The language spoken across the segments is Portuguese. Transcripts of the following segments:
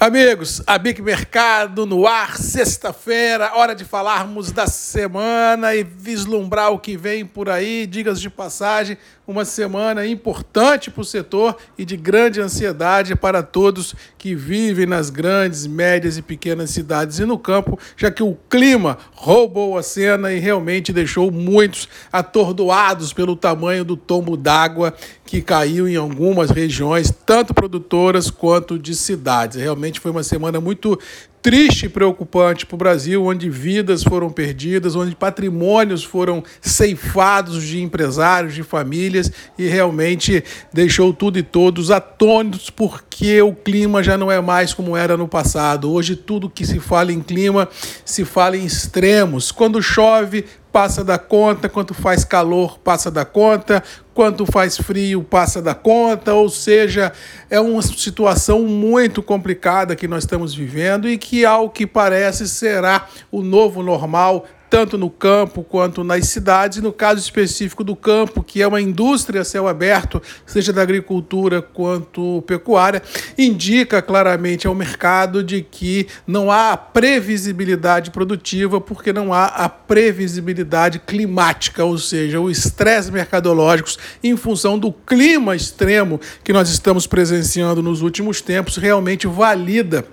Amigos, a Big Mercado no ar, sexta-feira, hora de falarmos da semana e vislumbrar o que vem por aí. Digas de passagem, uma semana importante para o setor e de grande ansiedade para todos que vivem nas grandes, médias e pequenas cidades e no campo, já que o clima roubou a cena e realmente deixou muitos atordoados pelo tamanho do tombo d'água que caiu em algumas regiões, tanto produtoras quanto de cidades. Realmente foi uma semana muito triste e preocupante para o Brasil, onde vidas foram perdidas, onde patrimônios foram ceifados de empresários, de famílias, e realmente deixou tudo e todos atônitos, porque o clima já não é mais como era no passado. Hoje, tudo que se fala em clima se fala em extremos. Quando chove, passa da conta, quanto faz calor, passa da conta, quanto faz frio, passa da conta, ou seja, é uma situação muito complicada que nós estamos vivendo e que, ao que parece, será o novo normal tanto no campo quanto nas cidades, no caso específico do campo, que é uma indústria a céu aberto, seja da agricultura quanto pecuária, indica claramente ao mercado de que não há previsibilidade produtiva porque não há a previsibilidade climática, ou seja, o estresse mercadológico em função do clima extremo que nós estamos presenciando nos últimos tempos realmente valida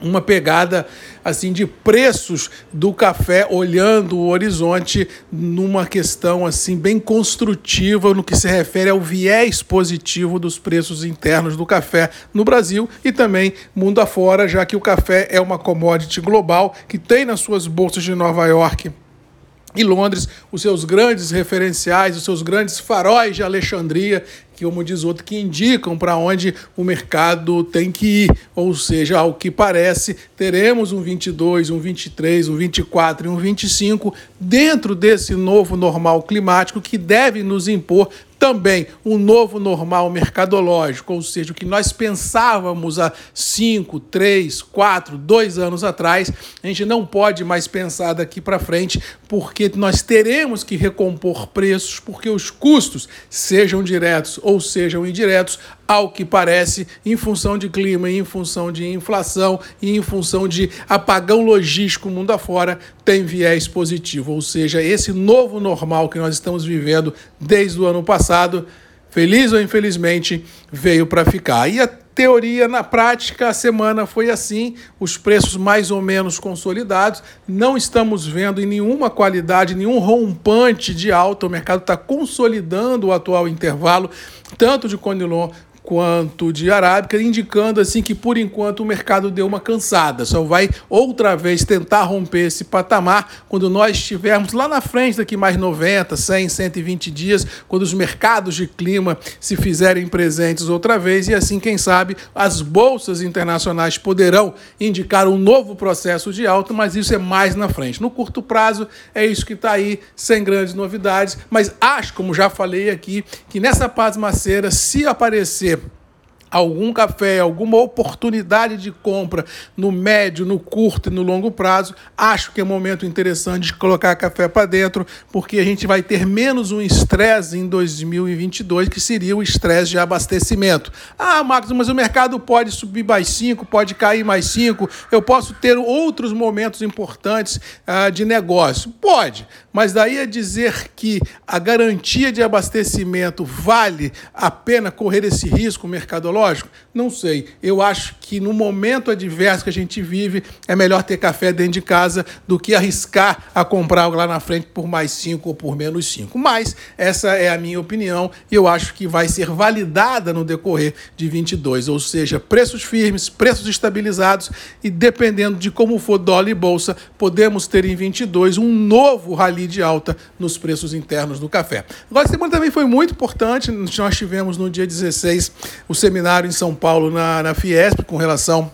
uma pegada assim de preços do café olhando o horizonte numa questão assim bem construtiva no que se refere ao viés positivo dos preços internos do café no Brasil e também mundo afora, já que o café é uma commodity global que tem nas suas bolsas de Nova York e Londres, os seus grandes referenciais, os seus grandes faróis de Alexandria, que, como diz outro, que indicam para onde o mercado tem que ir. Ou seja, ao que parece, teremos um 22, um 23, um 24 e um 25 dentro desse novo normal climático que deve nos impor também um novo normal mercadológico, ou seja, o que nós pensávamos há 5, 3, 4, 2 anos atrás, a gente não pode mais pensar daqui para frente, porque nós teremos que recompor preços, porque os custos, sejam diretos ou sejam indiretos, ao que parece, em função de clima, em função de inflação e em função de apagão logístico mundo afora, tem viés positivo. Ou seja, esse novo normal que nós estamos vivendo desde o ano passado, feliz ou infelizmente, veio para ficar. E a teoria, na prática, a semana foi assim, os preços mais ou menos consolidados, não estamos vendo em nenhuma qualidade, nenhum rompante de alta, o mercado está consolidando o atual intervalo, tanto de Conilon quanto de arábica, indicando assim que por enquanto o mercado deu uma cansada, só vai outra vez tentar romper esse patamar quando nós estivermos lá na frente daqui mais 90, 100, 120 dias, quando os mercados de clima se fizerem presentes outra vez. E assim, quem sabe, as bolsas internacionais poderão indicar um novo processo de alta, mas isso é mais na frente. No curto prazo é isso que está aí, sem grandes novidades, mas acho, como já falei aqui, que nessa pasmaceira, se aparecer algum café, alguma oportunidade de compra no médio, no curto e no longo prazo, acho que é um momento interessante de colocar café para dentro, porque a gente vai ter menos um estresse em 2022, que seria o estresse de abastecimento. Ah, Marcos, mas o mercado pode subir mais 5, pode cair mais 5, eu posso ter outros momentos importantes ah, de negócio. Pode, mas daí a dizer que a garantia de abastecimento vale a pena correr esse risco mercadológico, Lógico, Não sei. Eu acho que no momento adverso que a gente vive, é melhor ter café dentro de casa do que arriscar a comprar lá na frente por mais cinco ou por menos cinco. Mas essa é a minha opinião e eu acho que vai ser validada no decorrer de 22, ou seja, preços firmes, preços estabilizados e dependendo de como for dólar e bolsa, podemos ter em 22 um novo rally de alta nos preços internos do café. Agora, semana também foi muito importante. Nós tivemos no dia 16 o seminário em São Paulo, na, na Fiesp, com relação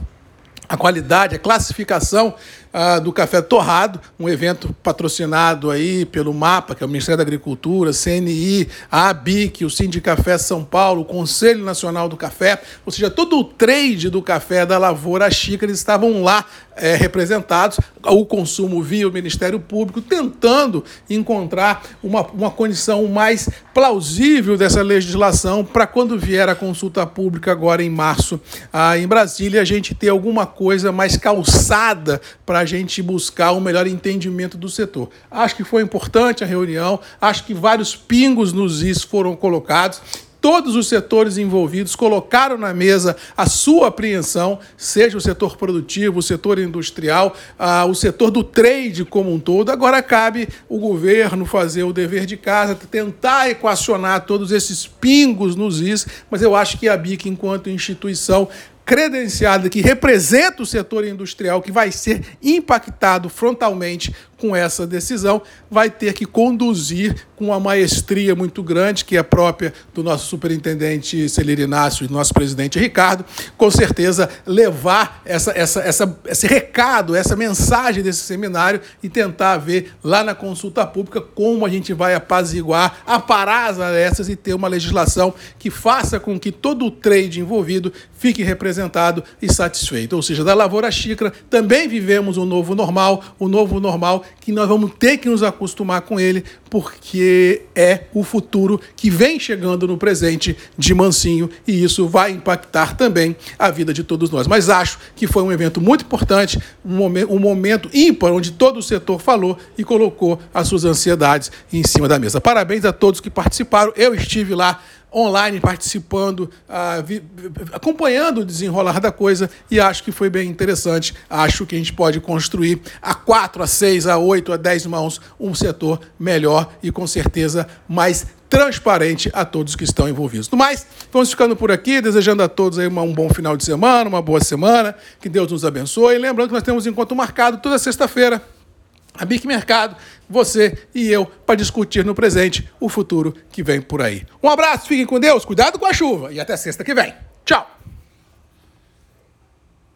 à qualidade, à classificação ah, do Café Torrado, um evento patrocinado aí pelo MAPA, que é o Ministério da Agricultura, CNI, a ABIC, o Sindicafé São Paulo, o Conselho Nacional do Café, ou seja, todo o trade do café da lavoura xícara, eles estavam lá é, representados, o consumo via o Ministério Público, tentando encontrar uma, uma condição mais plausível dessa legislação para quando vier a consulta pública agora em março ah, em Brasília, a gente ter alguma coisa mais calçada para a gente buscar um melhor entendimento do setor. Acho que foi importante a reunião, acho que vários pingos nos is foram colocados todos os setores envolvidos colocaram na mesa a sua apreensão, seja o setor produtivo, o setor industrial, ah, o setor do trade como um todo. Agora cabe o governo fazer o dever de casa, tentar equacionar todos esses pingos nos is, mas eu acho que a BIC, enquanto instituição, credenciada que representa o setor industrial que vai ser impactado frontalmente com essa decisão, vai ter que conduzir com uma maestria muito grande, que é própria do nosso superintendente Celir Inácio e do nosso presidente Ricardo, com certeza levar essa, essa, essa, esse recado, essa mensagem desse seminário e tentar ver lá na consulta pública como a gente vai apaziguar, aparar as arestas e ter uma legislação que faça com que todo o trade envolvido fique representado e satisfeito. Ou seja, da lavoura xícara também vivemos um novo normal, o um novo normal que nós vamos ter que nos acostumar com ele, porque é o futuro que vem chegando no presente de mansinho e isso vai impactar também a vida de todos nós. Mas acho que foi um evento muito importante, um momento, um momento ímpar, onde todo o setor falou e colocou as suas ansiedades em cima da mesa. Parabéns a todos que participaram. Eu estive lá online participando, ah, acompanhando o desenrolar da coisa e acho que foi bem interessante. Acho que a gente pode construir a quatro, a seis, a oito, a dez mãos um setor melhor e com certeza mais transparente a todos que estão envolvidos. No mais, vamos ficando por aqui, desejando a todos aí um bom final de semana, uma boa semana, que Deus nos abençoe. E lembrando que nós temos encontro marcado toda sexta-feira a Bic Mercado, você e eu, para discutir no presente o futuro que vem por aí. Um abraço, fiquem com Deus, cuidado com a chuva e até sexta que vem. Tchau!